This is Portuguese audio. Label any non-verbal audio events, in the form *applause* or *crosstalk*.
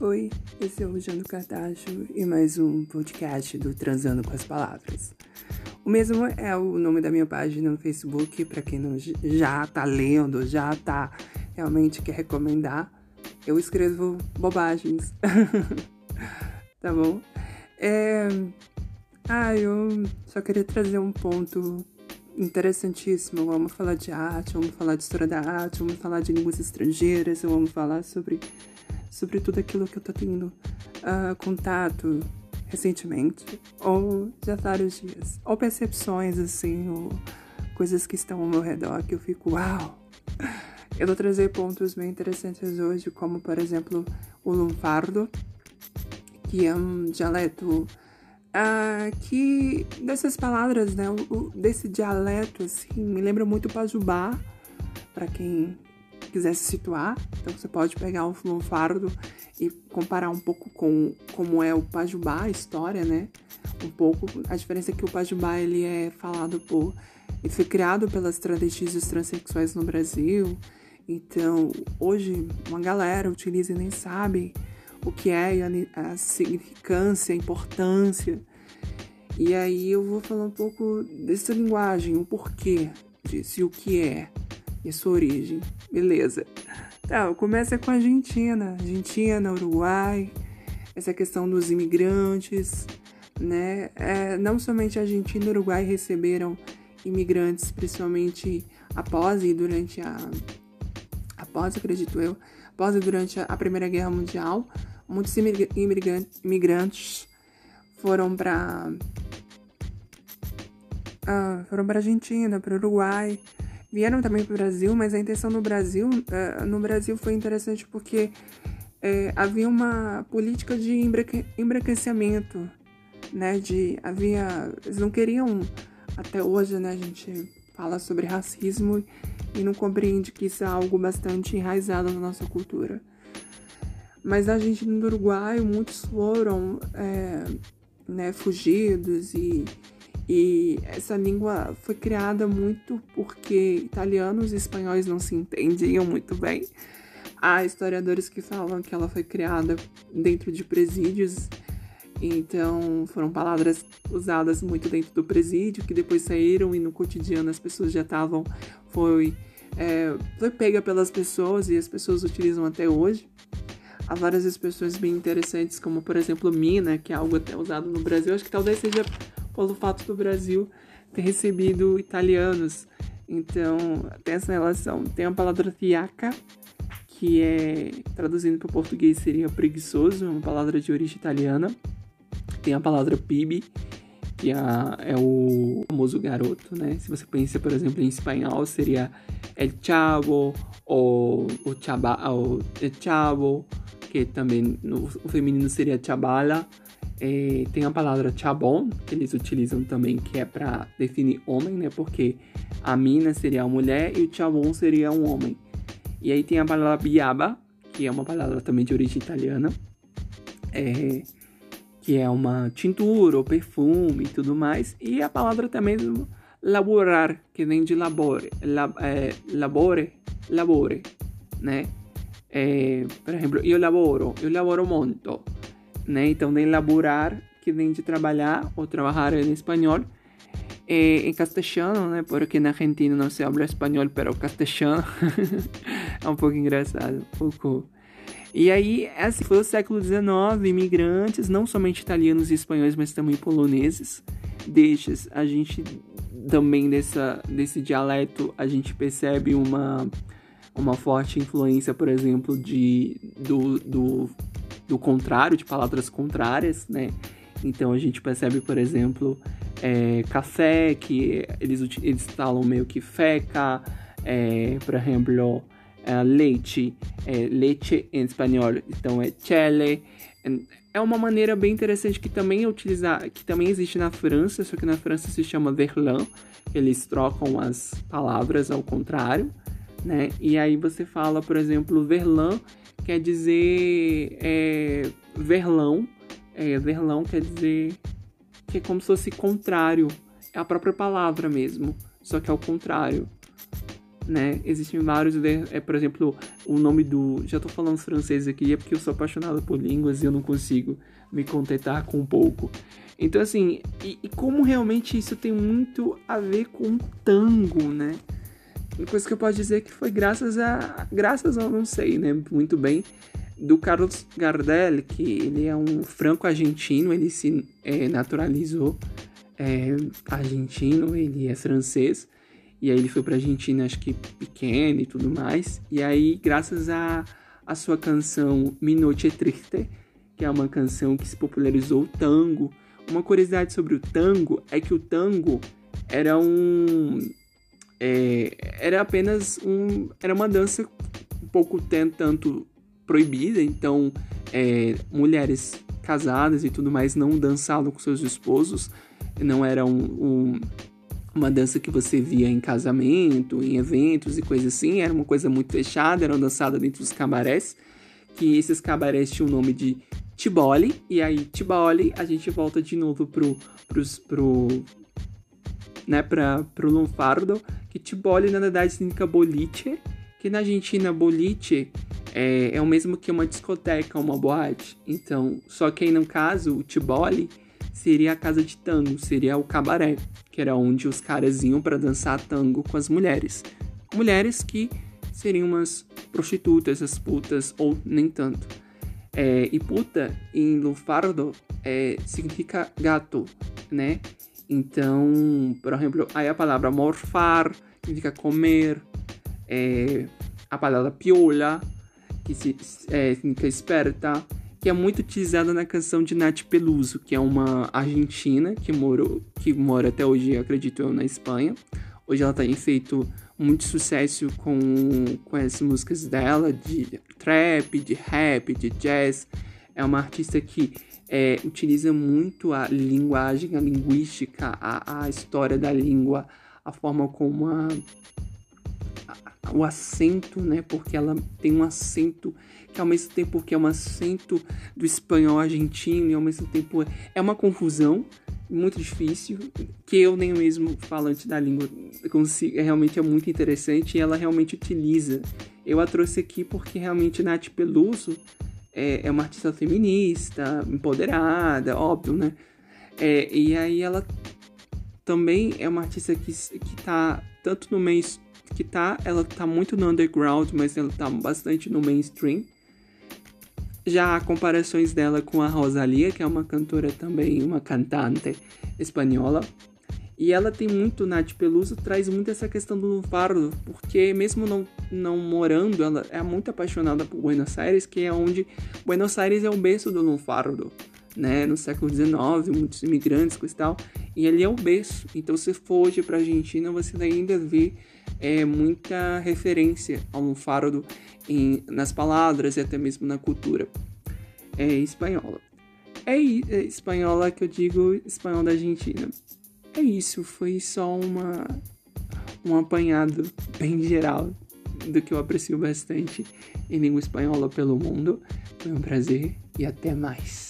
Oi, esse é o Jano Cartacho e mais um podcast do Transando com as Palavras. O mesmo é o nome da minha página no Facebook, para quem não já tá lendo, já tá realmente quer recomendar. Eu escrevo bobagens, *laughs* tá bom? É... Ah, eu só queria trazer um ponto interessantíssimo. Eu amo falar de arte, eu amo falar de história da arte, eu amo falar de línguas estrangeiras, eu amo falar sobre, sobre tudo aquilo que eu tô tendo uh, contato recentemente, ou já vários dias, ou percepções assim, ou coisas que estão ao meu redor que eu fico, uau! Eu vou trazer pontos bem interessantes hoje, como por exemplo o lunfardo, que é um dialeto uh, que dessas palavras, né, o, desse dialeto, assim, me lembra muito o Pajubá, para quem quiser se situar. Então você pode pegar o lunfardo e comparar um pouco com como é o Pajubá, a história, né? Um pouco a diferença é que o Pajubá ele é falado por ele foi criado pelas travestis e transexuais no Brasil. Então, hoje uma galera utiliza e nem sabe o que é a, a significância, a importância. E aí eu vou falar um pouco dessa linguagem, o porquê disso e o que é e a sua origem. Beleza. Tá, começa com a Argentina. Argentina, Uruguai, essa questão dos imigrantes, né? É, não somente a Argentina e Uruguai receberam imigrantes, principalmente após e durante a. Após, acredito eu, após e durante a Primeira Guerra Mundial, muitos imigrantes foram para ah, foram para Argentina, para Uruguai, vieram também para o Brasil, mas a intenção no Brasil, uh, no Brasil foi interessante porque uh, havia uma política de embranquecimento, né? De havia, eles não queriam até hoje, né? A gente fala sobre racismo e não compreende que isso é algo bastante enraizado na nossa cultura. Mas a gente no Uruguai, muitos foram é, né, fugidos e, e essa língua foi criada muito porque italianos e espanhóis não se entendiam muito bem. Há historiadores que falam que ela foi criada dentro de presídios, então foram palavras usadas muito dentro do presídio que depois saíram e no cotidiano as pessoas já estavam foi é, foi pega pelas pessoas e as pessoas utilizam até hoje. Há várias expressões bem interessantes, como por exemplo mina, que é algo até usado no Brasil. Acho que talvez seja pelo fato do Brasil ter recebido italianos. Então, tem essa relação. Tem a palavra fiaca, que é traduzindo para o português seria preguiçoso, é uma palavra de origem italiana. Tem a palavra pibe, que é, é o famoso garoto, né? Se você pensa, por exemplo, em espanhol, seria el chavo ou o chaba, ou el chavo que também no, o feminino seria chabala. É, tem a palavra chabon, que eles utilizam também, que é para definir homem, né? Porque a mina seria a mulher e o chabon seria um homem. E aí tem a palavra biaba, que é uma palavra também de origem italiana, é, que é uma tintura ou perfume e tudo mais. E a palavra também laborar, que vem de labore, lab, é, labore, labore, né? É, por exemplo, eu laboro, eu laboro muito, né? Então, tem laborar, que vem de trabalhar ou trabalhar em espanhol. É, em castelhano, né? Porque na Argentina não se habla espanhol, pero castelhano *laughs* é um pouco engraçado, um pouco. E aí, esse foi o século XIX, imigrantes, não somente italianos e espanhóis, mas também poloneses. Destes, a gente também dessa, desse dialeto, a gente percebe uma uma forte influência, por exemplo, de, do, do, do contrário, de palavras contrárias, né? Então a gente percebe, por exemplo, é, café, que eles, eles falam meio que feca, é, por exemplo, é, leite, é, leite em espanhol, então é chele. É uma maneira bem interessante que também é utilizar, que também existe na França, só que na França se chama verlan, eles trocam as palavras ao contrário né? E aí você fala, por exemplo, verlan quer dizer é, verlão, é, verlão quer dizer que é como se fosse contrário, é a própria palavra mesmo, só que é o contrário. né? Existem vários, é, por exemplo, o nome do. Já tô falando francês aqui, é porque eu sou apaixonado por línguas e eu não consigo me contentar com um pouco. Então, assim, e, e como realmente isso tem muito a ver com tango, né? Uma coisa que eu posso dizer que foi graças a. Graças não sei, né? Muito bem. Do Carlos Gardel, que ele é um franco-argentino, ele se é, naturalizou é, argentino, ele é francês. E aí ele foi pra Argentina, acho que pequeno e tudo mais. E aí, graças a, a sua canção Minoche Triste, que é uma canção que se popularizou o tango. Uma curiosidade sobre o tango é que o tango era um. É, era apenas um. Era uma dança um pouco tanto proibida, então é, mulheres casadas e tudo mais não dançavam com seus esposos, não era um, um uma dança que você via em casamento, em eventos e coisas assim, era uma coisa muito fechada, era dançada dentro dos cabarés, que esses cabarés tinham o nome de Tiboli, e aí Tiboli a gente volta de novo pro, pros, pro, né, pra, pro lunfardo, que Tiboli na verdade significa boliche, que na Argentina boliche é, é o mesmo que uma discoteca, uma boate, então, só que aí no caso, o Tiboli seria a casa de tango, seria o cabaré, que era onde os caras iam para dançar tango com as mulheres. Mulheres que seriam umas prostitutas, as putas, ou nem tanto. É, e puta, em lufardo, é, significa gato, né? Então, por exemplo, aí a palavra morfar, significa comer. É, a palavra piola, que se, é, significa esperta que é muito utilizada na canção de Nath Peluso, que é uma argentina que morou, que mora até hoje, acredito eu, na Espanha. Hoje ela tem feito muito sucesso com, com as músicas dela, de trap, de rap, de jazz. É uma artista que é, utiliza muito a linguagem, a linguística, a, a história da língua, a forma como a, a, o acento, né? Porque ela tem um acento que ao mesmo tempo que é um acento do espanhol argentino e ao mesmo tempo é uma confusão muito difícil que eu nem mesmo falante da língua consigo, é, realmente é muito interessante e ela realmente utiliza. Eu a trouxe aqui porque realmente Nath Peluso é, é uma artista feminista, empoderada, óbvio, né? É, e aí ela também é uma artista que, que tá tanto no meio que tá, ela tá muito no underground, mas ela tá bastante no mainstream. Já há comparações dela com a Rosalia, que é uma cantora também, uma cantante espanhola. E ela tem muito, Nath Peluso traz muito essa questão do lunfardo, porque mesmo não, não morando, ela é muito apaixonada por Buenos Aires, que é onde Buenos Aires é o berço do lunfardo, né? No século XIX, muitos imigrantes e tal, e ele é o berço. Então, se for hoje para Argentina, você ainda vê é, muita referência ao lunfardo em, nas palavras e até mesmo na cultura é, espanhola. É, é espanhola que eu digo espanhol da Argentina. É isso, foi só uma um apanhado bem geral do que eu aprecio bastante em língua espanhola pelo mundo. Foi um prazer e até mais.